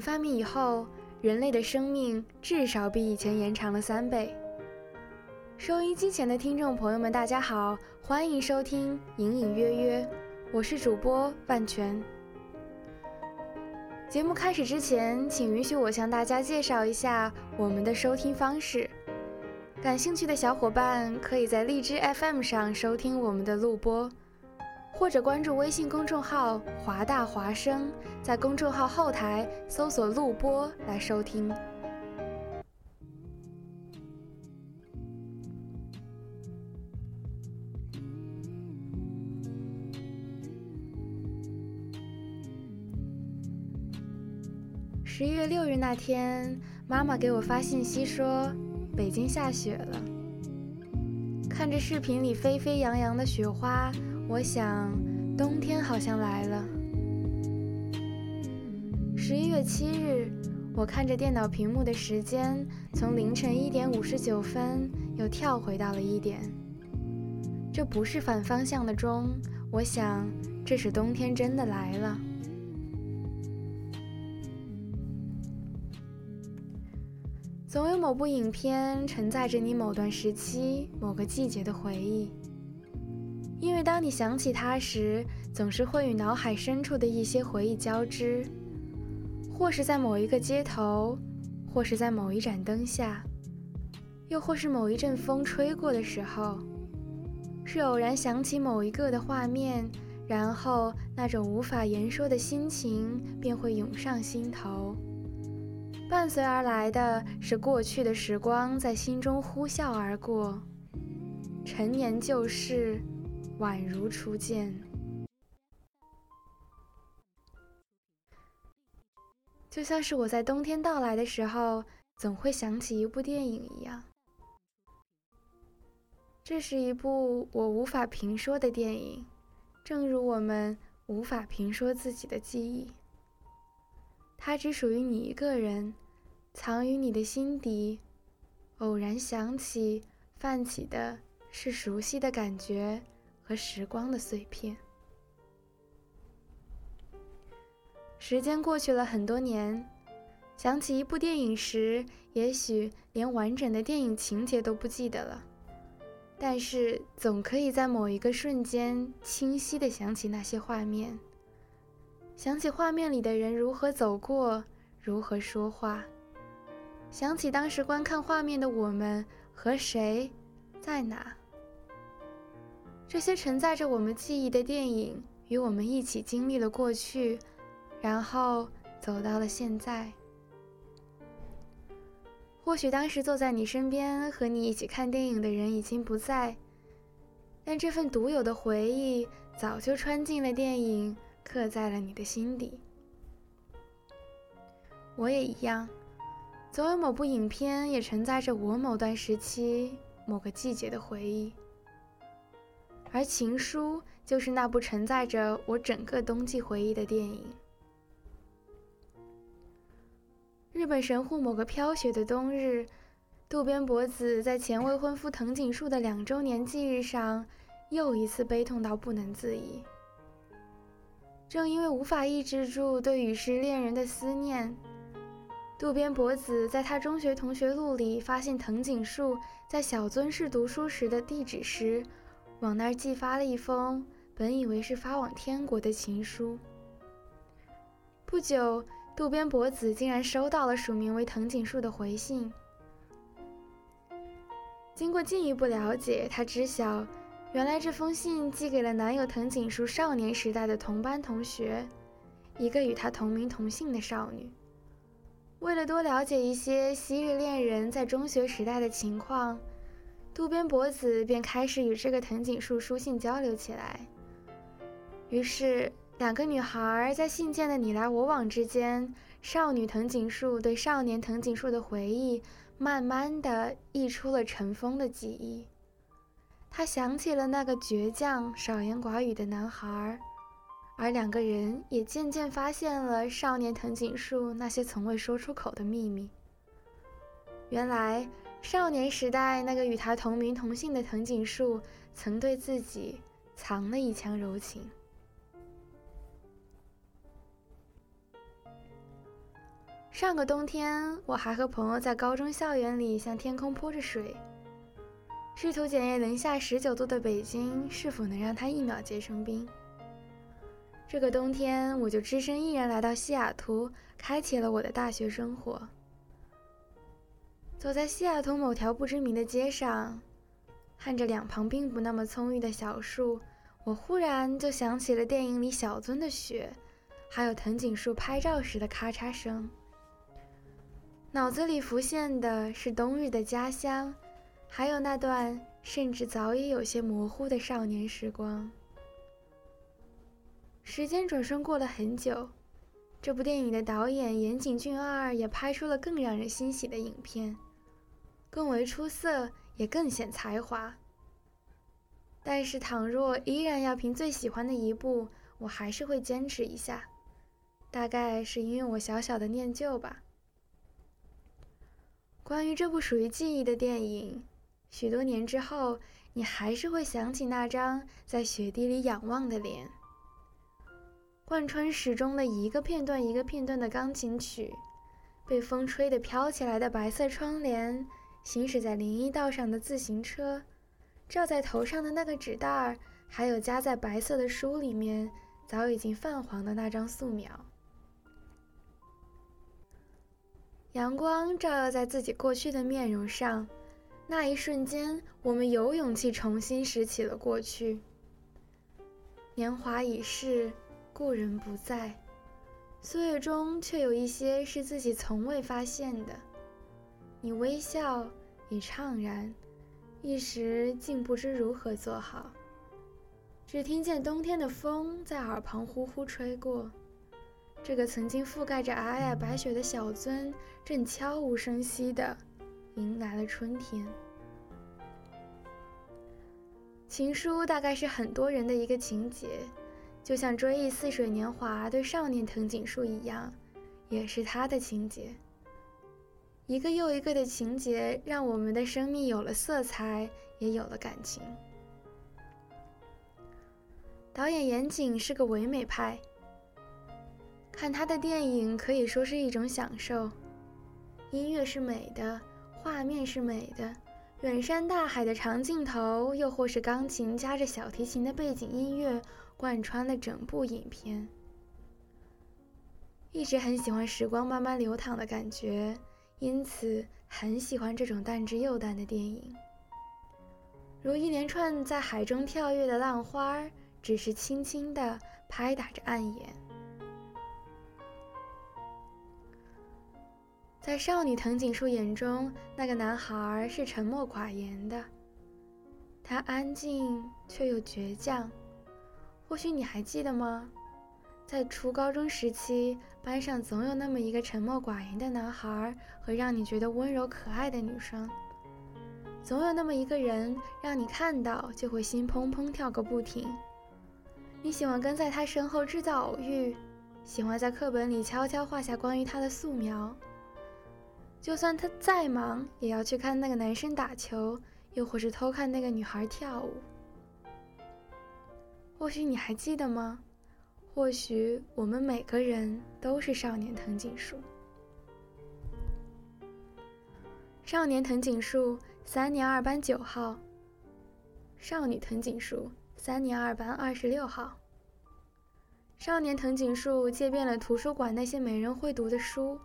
发明以后，人类的生命至少比以前延长了三倍。收音机前的听众朋友们，大家好，欢迎收听《隐隐约约》，我是主播万全。节目开始之前，请允许我向大家介绍一下我们的收听方式。感兴趣的小伙伴可以在荔枝 FM 上收听我们的录播。或者关注微信公众号“华大华声”，在公众号后台搜索“录播”来收听。十一月六日那天，妈妈给我发信息说，北京下雪了。看着视频里飞飞扬扬的雪花。我想，冬天好像来了。十一月七日，我看着电脑屏幕的时间，从凌晨一点五十九分又跳回到了一点。这不是反方向的钟，我想，这是冬天真的来了。总有某部影片承载着你某段时期、某个季节的回忆。因为当你想起它时，总是会与脑海深处的一些回忆交织，或是在某一个街头，或是在某一盏灯下，又或是某一阵风吹过的时候，是偶然想起某一个的画面，然后那种无法言说的心情便会涌上心头，伴随而来的是过去的时光在心中呼啸而过，陈年旧事。宛如初见，就像是我在冬天到来的时候，总会想起一部电影一样。这是一部我无法评说的电影，正如我们无法评说自己的记忆。它只属于你一个人，藏于你的心底。偶然想起，泛起的是熟悉的感觉。和时光的碎片。时间过去了很多年，想起一部电影时，也许连完整的电影情节都不记得了，但是总可以在某一个瞬间清晰的想起那些画面，想起画面里的人如何走过，如何说话，想起当时观看画面的我们和谁，在哪。这些承载着我们记忆的电影，与我们一起经历了过去，然后走到了现在。或许当时坐在你身边和你一起看电影的人已经不在，但这份独有的回忆早就穿进了电影，刻在了你的心底。我也一样，总有某部影片也承载着我某段时期、某个季节的回忆。而《情书》就是那部承载着我整个冬季回忆的电影。日本神户某个飘雪的冬日，渡边博子在前未婚夫藤井树的两周年忌日上，又一次悲痛到不能自已。正因为无法抑制住对与世恋人的思念，渡边博子在他中学同学录里发现藤井树在小樽市读书时的地址时。往那儿寄发了一封本以为是发往天国的情书。不久，渡边博子竟然收到了署名为藤井树的回信。经过进一步了解，他知晓原来这封信寄给了男友藤井树少年时代的同班同学，一个与他同名同姓的少女。为了多了解一些昔日恋人在中学时代的情况，渡边博子便开始与这个藤井树书信交流起来。于是，两个女孩在信件的你来我往之间，少女藤井树对少年藤井树的回忆，慢慢的溢出了尘封的记忆。她想起了那个倔强、少言寡语的男孩。而两个人也渐渐发现了少年藤井树那些从未说出口的秘密。原来，少年时代那个与他同名同姓的藤井树，曾对自己藏了一腔柔情。上个冬天，我还和朋友在高中校园里向天空泼着水，试图检验零下十九度的北京是否能让他一秒结成冰。这个冬天，我就只身一人来到西雅图，开启了我的大学生活。走在西雅图某条不知名的街上，看着两旁并不那么葱郁的小树，我忽然就想起了电影里小樽的雪，还有藤井树拍照时的咔嚓声。脑子里浮现的是冬日的家乡，还有那段甚至早已有些模糊的少年时光。时间转瞬过了很久，这部电影的导演岩井俊二也拍出了更让人欣喜的影片，更为出色，也更显才华。但是，倘若依然要凭最喜欢的一部，我还是会坚持一下，大概是因为我小小的念旧吧。关于这部属于记忆的电影，许多年之后，你还是会想起那张在雪地里仰望的脸。贯穿始终的一个片段一个片段的钢琴曲，被风吹得飘起来的白色窗帘，行驶在林荫道上的自行车，罩在头上的那个纸袋儿，还有夹在白色的书里面早已经泛黄的那张素描。阳光照耀在自己过去的面容上，那一瞬间，我们有勇气重新拾起了过去。年华已逝。故人不在，岁月中却有一些是自己从未发现的。你微笑，已怅然，一时竟不知如何做好。只听见冬天的风在耳旁呼呼吹过，这个曾经覆盖着皑皑白雪的小樽，正悄无声息地迎来了春天。情书大概是很多人的一个情节。就像追忆似水年华对少年藤井树一样，也是他的情节。一个又一个的情节，让我们的生命有了色彩，也有了感情。导演岩井是个唯美派，看他的电影可以说是一种享受。音乐是美的，画面是美的，远山大海的长镜头，又或是钢琴夹着小提琴的背景音乐。贯穿了整部影片，一直很喜欢时光慢慢流淌的感觉，因此很喜欢这种淡之又淡的电影。如一连串在海中跳跃的浪花，只是轻轻地拍打着岸沿。在少女藤井树眼中，那个男孩是沉默寡言的，他安静却又倔强。或许你还记得吗？在初高中时期，班上总有那么一个沉默寡言的男孩和让你觉得温柔可爱的女生，总有那么一个人让你看到就会心砰砰跳个不停。你喜欢跟在他身后制造偶遇，喜欢在课本里悄悄画下关于他的素描。就算他再忙，也要去看那个男生打球，又或是偷看那个女孩跳舞。或许你还记得吗？或许我们每个人都是少年藤井树。少年藤井树三年二班九号。少女藤井树三年二班二十六号。少年藤井树借遍了图书馆那些没人会读的书，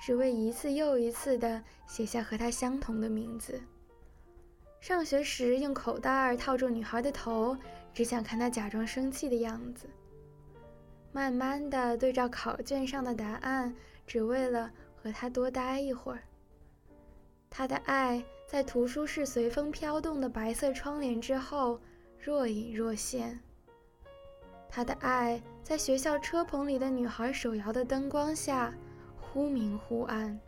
只为一次又一次的写下和他相同的名字。上学时用口袋套住女孩的头，只想看她假装生气的样子。慢慢的对照考卷上的答案，只为了和他多待一会儿。他的爱在图书室随风飘动的白色窗帘之后若隐若现。他的爱在学校车棚里的女孩手摇的灯光下忽明忽暗。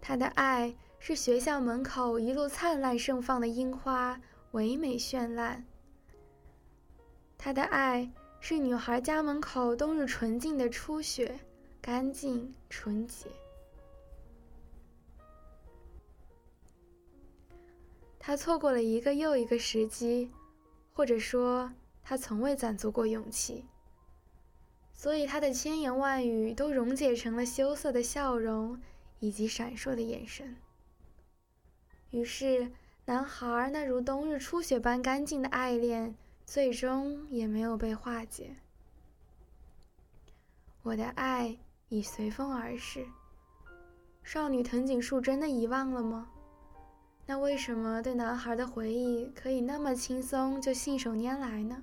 他的爱是学校门口一路灿烂盛放的樱花，唯美绚烂。他的爱是女孩家门口冬日纯净的初雪，干净纯洁。他错过了一个又一个时机，或者说，他从未攒足过勇气。所以，他的千言万语都溶解成了羞涩的笑容以及闪烁的眼神。于是，男孩那如冬日初雪般干净的爱恋，最终也没有被化解。我的爱已随风而逝。少女藤井树真的遗忘了吗？那为什么对男孩的回忆可以那么轻松就信手拈来呢？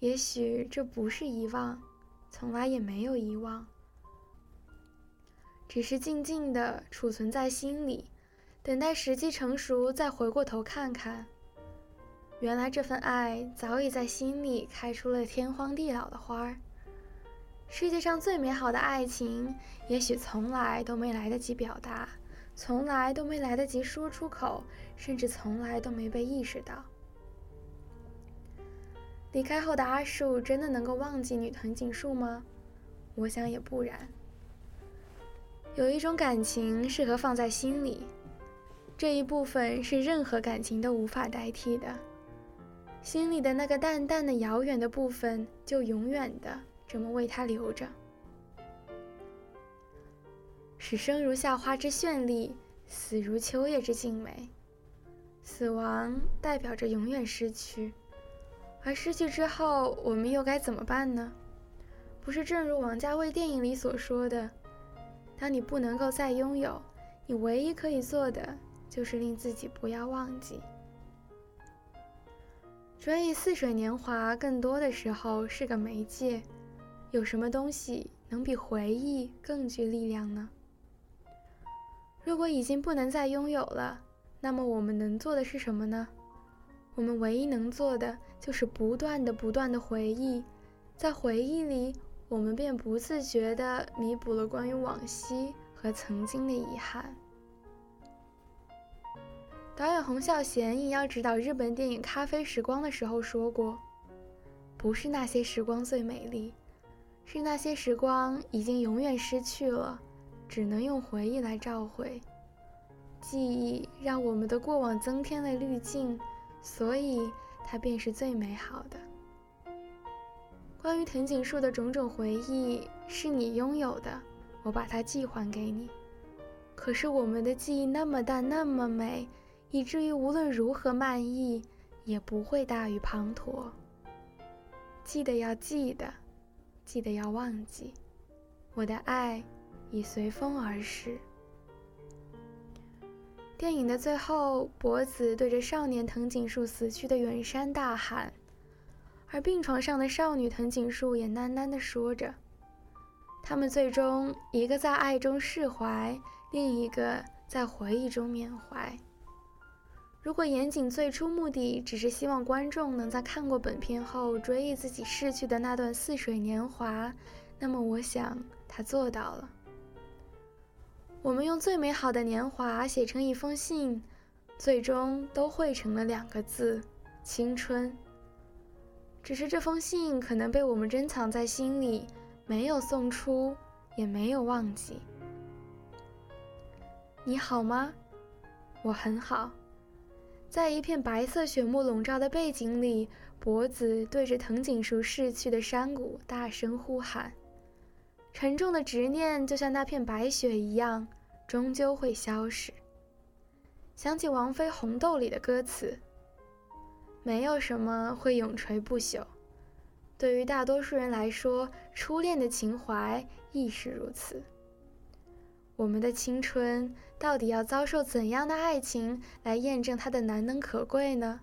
也许这不是遗忘，从来也没有遗忘，只是静静的储存在心里，等待时机成熟再回过头看看。原来这份爱早已在心里开出了天荒地老的花儿。世界上最美好的爱情，也许从来都没来得及表达。从来都没来得及说出口，甚至从来都没被意识到。离开后的阿树真的能够忘记女藤井树吗？我想也不然。有一种感情适合放在心里，这一部分是任何感情都无法代替的。心里的那个淡淡的、遥远的部分，就永远的这么为他留着。使生如夏花之绚丽，死如秋叶之静美。死亡代表着永远失去，而失去之后，我们又该怎么办呢？不是正如王家卫电影里所说的：“当你不能够再拥有，你唯一可以做的，就是令自己不要忘记。”追忆似水年华，更多的时候是个媒介。有什么东西能比回忆更具力量呢？如果已经不能再拥有了，那么我们能做的是什么呢？我们唯一能做的就是不断的、不断的回忆，在回忆里，我们便不自觉地弥补了关于往昔和曾经的遗憾。导演洪孝贤应邀指导日本电影《咖啡时光》的时候说过：“不是那些时光最美丽，是那些时光已经永远失去了。”只能用回忆来召回，记忆让我们的过往增添了滤镜，所以它便是最美好的。关于藤井树的种种回忆是你拥有的，我把它寄还给你。可是我们的记忆那么淡，那么美，以至于无论如何漫溢，也不会大于滂沱。记得要记得，记得要忘记，我的爱。已随风而逝。电影的最后，博子对着少年藤井树死去的远山大喊，而病床上的少女藤井树也喃喃地说着。他们最终，一个在爱中释怀，另一个在回忆中缅怀。如果严井最初目的只是希望观众能在看过本片后追忆自己逝去的那段似水年华，那么我想他做到了。我们用最美好的年华写成一封信，最终都汇成了两个字：青春。只是这封信可能被我们珍藏在心里，没有送出，也没有忘记。你好吗？我很好。在一片白色雪幕笼罩的背景里，脖子对着藤井树逝去的山谷大声呼喊。沉重的执念就像那片白雪一样，终究会消逝。想起王菲《红豆》里的歌词：“没有什么会永垂不朽。”对于大多数人来说，初恋的情怀亦是如此。我们的青春到底要遭受怎样的爱情来验证它的难能可贵呢？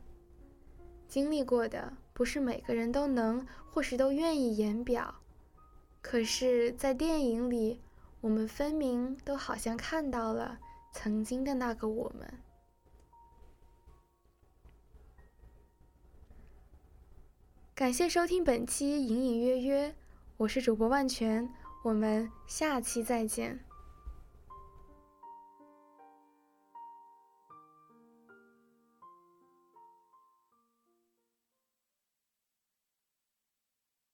经历过的不是每个人都能或是都愿意言表，可是，在电影里，我们分明都好像看到了曾经的那个我们。感谢收听本期《隐隐约约》，我是主播万全，我们下期再见。